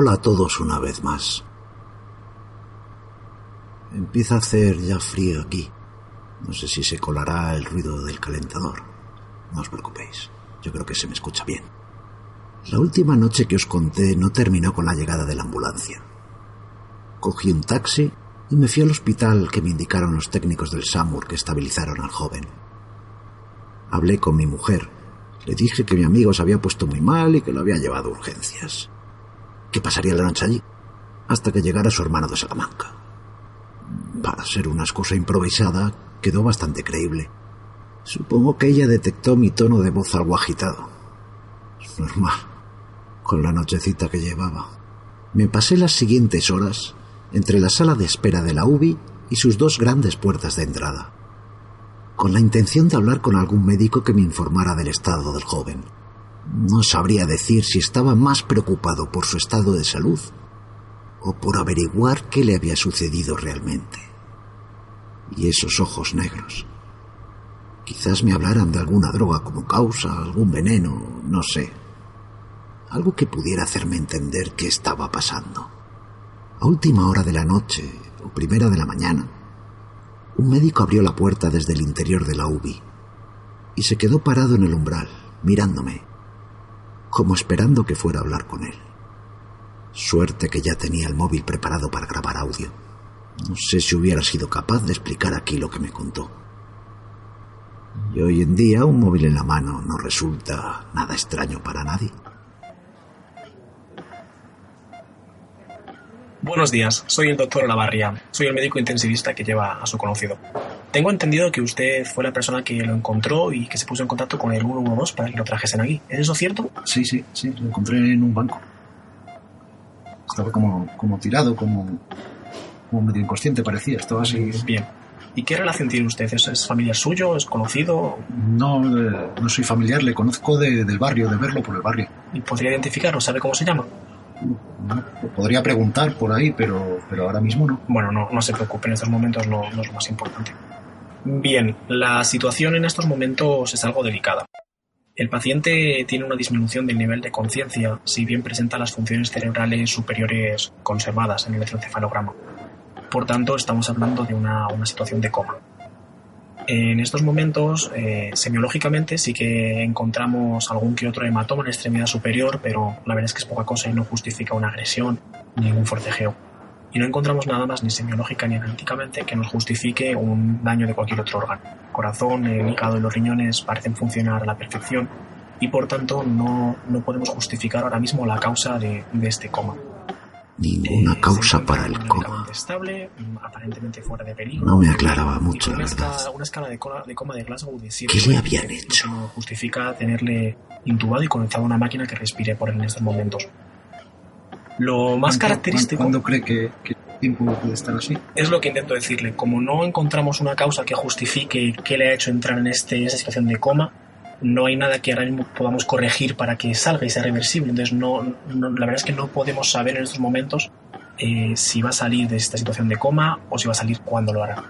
cola a todos una vez más. Empieza a hacer ya frío aquí. No sé si se colará el ruido del calentador. No os preocupéis, yo creo que se me escucha bien. La última noche que os conté no terminó con la llegada de la ambulancia. Cogí un taxi y me fui al hospital que me indicaron los técnicos del SAMUR que estabilizaron al joven. Hablé con mi mujer. Le dije que mi amigo se había puesto muy mal y que lo había llevado a urgencias. Que pasaría la noche allí, hasta que llegara su hermano de Salamanca. Para ser una excusa improvisada, quedó bastante creíble. Supongo que ella detectó mi tono de voz algo agitado. Normal, con la nochecita que llevaba. Me pasé las siguientes horas entre la sala de espera de la UBI y sus dos grandes puertas de entrada, con la intención de hablar con algún médico que me informara del estado del joven. No sabría decir si estaba más preocupado por su estado de salud o por averiguar qué le había sucedido realmente. Y esos ojos negros. Quizás me hablaran de alguna droga como causa, algún veneno, no sé. Algo que pudiera hacerme entender qué estaba pasando. A última hora de la noche o primera de la mañana, un médico abrió la puerta desde el interior de la UBI y se quedó parado en el umbral, mirándome, como esperando que fuera a hablar con él. Suerte que ya tenía el móvil preparado para grabar audio. No sé si hubiera sido capaz de explicar aquí lo que me contó. Y hoy en día un móvil en la mano no resulta nada extraño para nadie. Buenos días, soy el doctor Olavarría. Soy el médico intensivista que lleva a su conocido. Tengo entendido que usted fue la persona que lo encontró y que se puso en contacto con el 112 para que lo trajesen aquí. ¿Es eso cierto? Sí, sí, sí, lo encontré en un banco. Estaba como, como tirado, como, como medio inconsciente parecía, estaba así. Bien. ¿Y qué relación tiene usted? ¿Es, es familiar suyo? ¿Es conocido? No, eh, no soy familiar, le conozco de- del barrio, de verlo por el barrio. ¿Y podría identificarlo? ¿Sabe cómo se llama? No, podría preguntar por ahí, pero, pero ahora mismo no. Bueno, no, no se preocupe, en estos momentos no, no es lo más importante. Bien, la situación en estos momentos es algo delicada. El paciente tiene una disminución del nivel de conciencia, si bien presenta las funciones cerebrales superiores conservadas en el electroencefalograma. Por tanto, estamos hablando de una, una situación de coma. En estos momentos, eh, semiológicamente, sí que encontramos algún que otro hematoma en la extremidad superior, pero la verdad es que es poca cosa y no justifica una agresión ni un forcejeo y no encontramos nada más ni semiológica ni analíticamente que nos justifique un daño de cualquier otro órgano. El corazón, el hígado y los riñones parecen funcionar a la perfección y por tanto no, no podemos justificar ahora mismo la causa de, de este coma. Ninguna Eh, causa para el coma. estable, mm, aparentemente fuera de peligro. No me aclaraba mucho, la una verdad. escala, una escala de, cola- de coma de Glasgow de 7. ¿Qué le habían hecho? Justifica tenerle intubado y conectado a una máquina que respire por él en estos momentos. Lo más característico ¿Cuándo cree que, que tiempo puede estar así? es lo que intento decirle. Como no encontramos una causa que justifique qué le ha hecho entrar en, este, esa situación de coma, no hay nada que ahora mismo podamos corregir para que salga y sea reversible. Entonces, no, no- la verdad es que no podemos saber en estos momentos eh, si va a salir de esta situación de coma o si va a salir cuándo lo hará.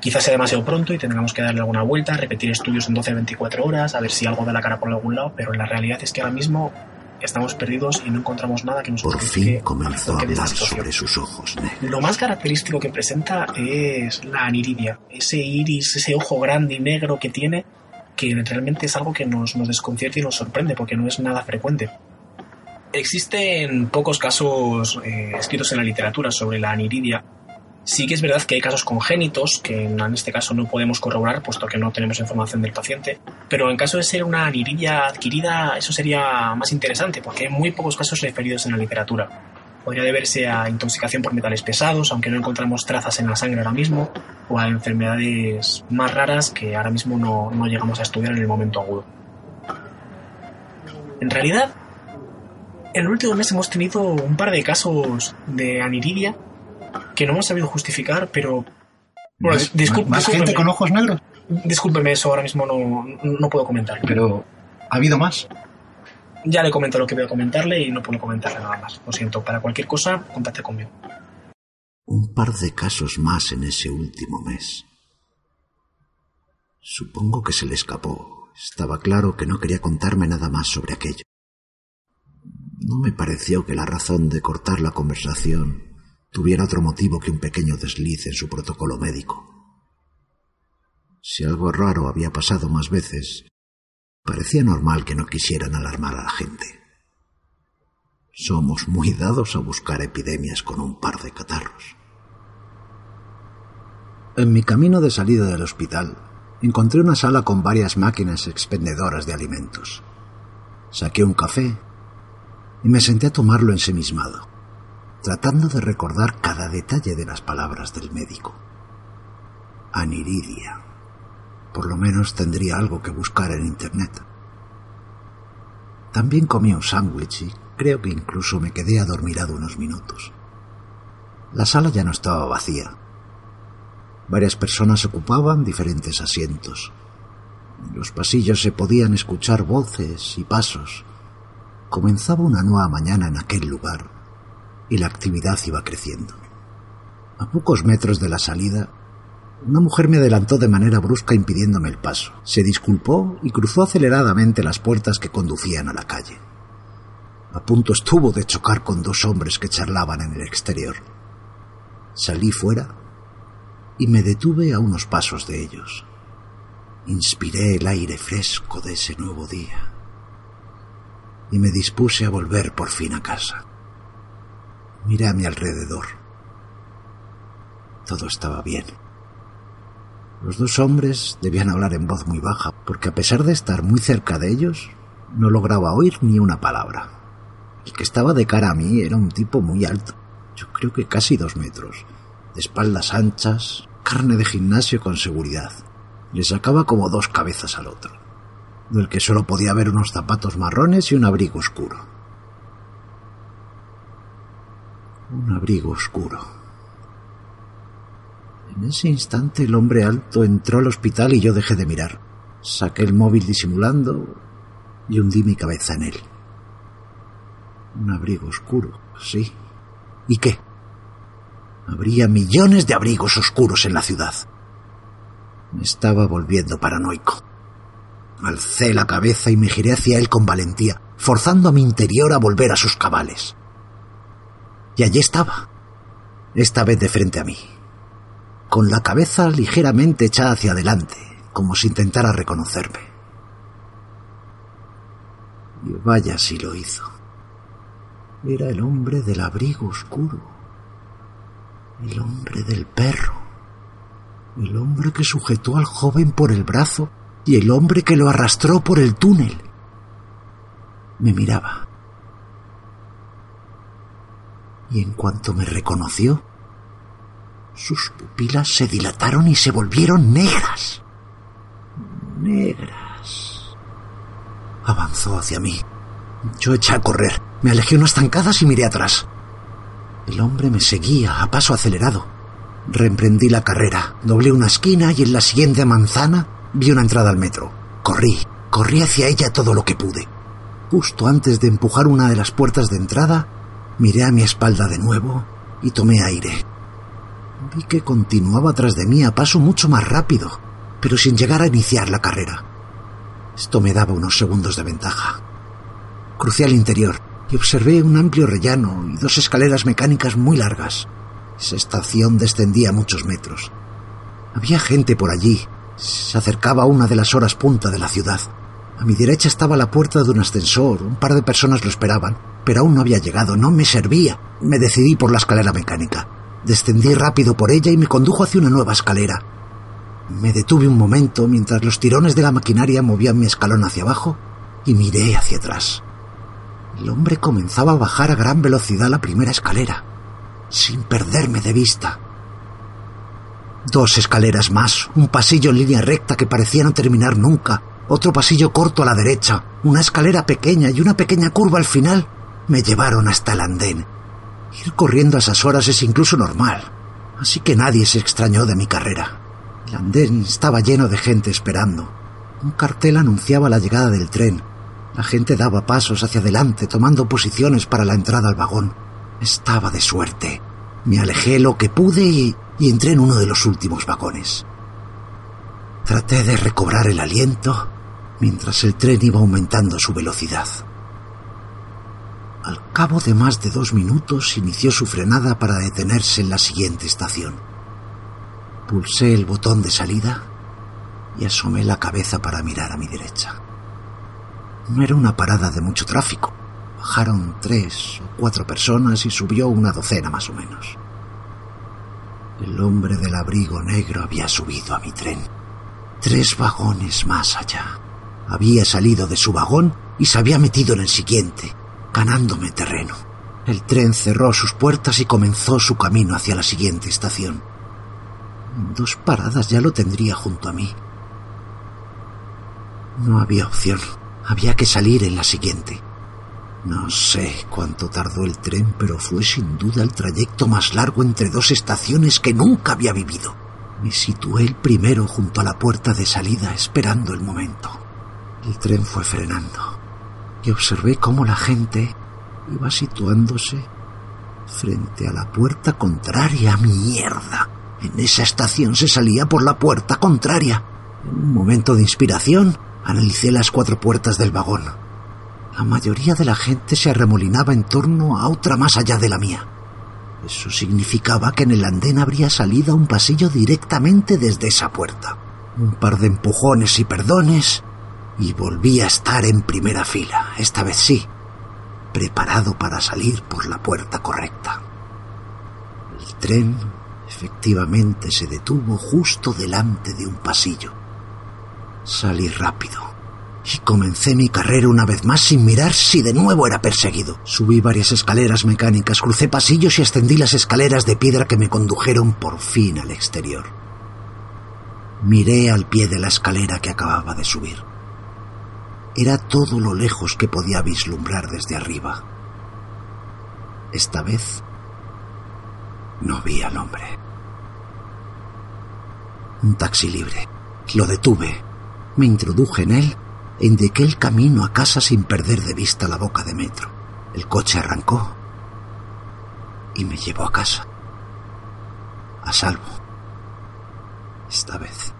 Quizás sea demasiado pronto y tengamos que darle alguna vuelta, repetir estudios en 12 24 horas, a ver si algo da la cara por algún lado, pero la realidad es que ahora mismo estamos perdidos y no encontramos nada que nos Por fin comenzó a hablar sobre sus ojos negros. Lo más característico que presenta es la aniridia, ese iris, ese ojo grande y negro que tiene, que realmente es algo que nos, nos desconcierta y nos sorprende porque no es nada frecuente. Existen pocos casos eh, escritos en la literatura sobre la aniridia. Sí que es verdad que hay casos congénitos, que en este caso no podemos corroborar puesto que no tenemos información del paciente, pero en caso de ser una aniridia adquirida, eso sería más interesante porque hay muy pocos casos referidos en la literatura podría deberse a intoxicación por metales pesados, aunque no encontramos trazas en la sangre ahora mismo, o a enfermedades más raras que ahora mismo no, no llegamos a estudiar en el momento agudo. En realidad, en el último mes hemos tenido un par de casos de aniridia que no hemos sabido justificar, pero... Bueno, ¿Más- discul- ¿Más gente con ojos negros? discúlpeme, eso ahora mismo no, no puedo comentar. Pero, ¿ha habido más? Ya le comento lo que voy a comentarle y no puedo comentarle nada más. Lo siento, para cualquier cosa, contacte conmigo. Un par de casos más en ese último mes. Supongo que se le escapó. Estaba claro que no quería contarme nada más sobre aquello. No me pareció que la razón de cortar la conversación tuviera otro motivo que un pequeño desliz en su protocolo médico. Si algo raro había pasado más veces, parecía normal que no quisieran alarmar a la gente. Somos muy dados a buscar epidemias con un par de catarros. En mi camino de salida del hospital, encontré una sala con varias máquinas expendedoras de alimentos. Saqué un café y me senté a tomarlo ensemismado, tratando de recordar cada detalle de las palabras del médico. Aniridia. Por lo menos tendría algo que buscar en Internet. También comí un sándwich y creo que incluso me quedé adormirado unos minutos. La sala ya no estaba vacía. Varias personas ocupaban diferentes asientos. En los pasillos se podían escuchar voces y pasos. Comenzaba una nueva mañana en aquel lugar y la actividad iba creciendo. A pocos metros de la salida, una mujer me adelantó de manera brusca impidiéndome el paso. Se disculpó y cruzó aceleradamente las puertas que conducían a la calle. A punto estuvo de chocar con dos hombres que charlaban en el exterior. Salí fuera y me detuve a unos pasos de ellos. Inspiré el aire fresco de ese nuevo día y me dispuse a volver por fin a casa. Miré a mi alrededor. Todo estaba bien. Los dos hombres debían hablar en voz muy baja, porque a pesar de estar muy cerca de ellos, no lograba oír ni una palabra. El que estaba de cara a mí era un tipo muy alto, yo creo que casi dos metros, de espaldas anchas, carne de gimnasio con seguridad. Le sacaba como dos cabezas al otro, del que solo podía ver unos zapatos marrones y un abrigo oscuro. Un abrigo oscuro. En ese instante el hombre alto entró al hospital y yo dejé de mirar. Saqué el móvil disimulando y hundí mi cabeza en él. Un abrigo oscuro, sí. ¿Y qué? Habría millones de abrigos oscuros en la ciudad. Me estaba volviendo paranoico. Alcé la cabeza y me giré hacia él con valentía, forzando a mi interior a volver a sus cabales. Y allí estaba, esta vez de frente a mí, con la cabeza ligeramente echada hacia adelante, como si intentara reconocerme. Y vaya si lo hizo. Era el hombre del abrigo oscuro el hombre del perro, el hombre que sujetó al joven por el brazo y el hombre que lo arrastró por el túnel. Me miraba. Y en cuanto me reconoció, sus pupilas se dilataron y se volvieron negras. Negras. Avanzó hacia mí. Yo eché a correr. Me alejé unas zancadas y miré atrás. El hombre me seguía a paso acelerado. Reemprendí la carrera, doblé una esquina y en la siguiente manzana vi una entrada al metro. Corrí, corrí hacia ella todo lo que pude. Justo antes de empujar una de las puertas de entrada, miré a mi espalda de nuevo y tomé aire. Vi que continuaba tras de mí a paso mucho más rápido, pero sin llegar a iniciar la carrera. Esto me daba unos segundos de ventaja. Crucé al interior, y observé un amplio rellano y dos escaleras mecánicas muy largas. Esa estación descendía muchos metros. Había gente por allí. Se acercaba una de las horas punta de la ciudad. A mi derecha estaba la puerta de un ascensor. Un par de personas lo esperaban, pero aún no había llegado. No me servía. Me decidí por la escalera mecánica. Descendí rápido por ella y me condujo hacia una nueva escalera. Me detuve un momento mientras los tirones de la maquinaria movían mi escalón hacia abajo y miré hacia atrás. El hombre comenzaba a bajar a gran velocidad la primera escalera, sin perderme de vista. Dos escaleras más, un pasillo en línea recta que parecía no terminar nunca, otro pasillo corto a la derecha, una escalera pequeña y una pequeña curva al final me llevaron hasta el andén. Ir corriendo a esas horas es incluso normal, así que nadie se extrañó de mi carrera. El andén estaba lleno de gente esperando. Un cartel anunciaba la llegada del tren la gente daba pasos hacia adelante, tomando posiciones para la entrada al vagón. Estaba de suerte. Me alejé lo que pude y, entré en uno de los últimos vagones. Traté de recobrar el aliento mientras el tren iba aumentando su velocidad. Al cabo de más de dos minutos inició su frenada para detenerse en la siguiente estación. Pulsé el botón de salida y asomé la cabeza para mirar a mi derecha. No era una parada de mucho tráfico. Bajaron tres o cuatro personas y subió una docena más o menos. El hombre del abrigo negro había subido a mi tren. Tres vagones más allá. Había salido de su vagón y se había metido en el siguiente, ganándome terreno. El tren cerró sus puertas y comenzó su camino hacia la siguiente estación. Dos paradas ya lo tendría junto a mí. No había opción. Había que salir en la siguiente. No sé cuánto tardó el tren, pero fue sin duda el trayecto más largo entre dos estaciones que nunca había vivido. Me situé el primero junto a la puerta de salida esperando el momento. El tren fue frenando y observé cómo la gente iba situándose frente a la puerta contraria. ¡Mierda! En esa estación se salía por la puerta contraria. En un momento de inspiración, analicé las cuatro puertas del vagón. La mayoría de la gente se arremolinaba en torno a otra más allá de la mía. Eso significaba que en el andén habría salido un pasillo directamente desde esa puerta. Un par de empujones y perdones y volví a estar en primera fila, esta vez sí, preparado para salir por la puerta correcta. El tren efectivamente se detuvo justo delante de un pasillo. Salí rápido y comencé mi carrera una vez más sin mirar si de nuevo era perseguido. Subí varias escaleras mecánicas, crucé pasillos y ascendí las escaleras de piedra que me condujeron por fin al exterior. Miré al pie de la escalera que acababa de subir. Era todo lo lejos que podía vislumbrar desde arriba. Esta vez no vi al hombre. Un taxi libre. Lo detuve. Me introduje en él e indiqué el camino a casa sin perder de vista la boca de metro. El coche arrancó y me llevó a casa. A salvo. Esta vez.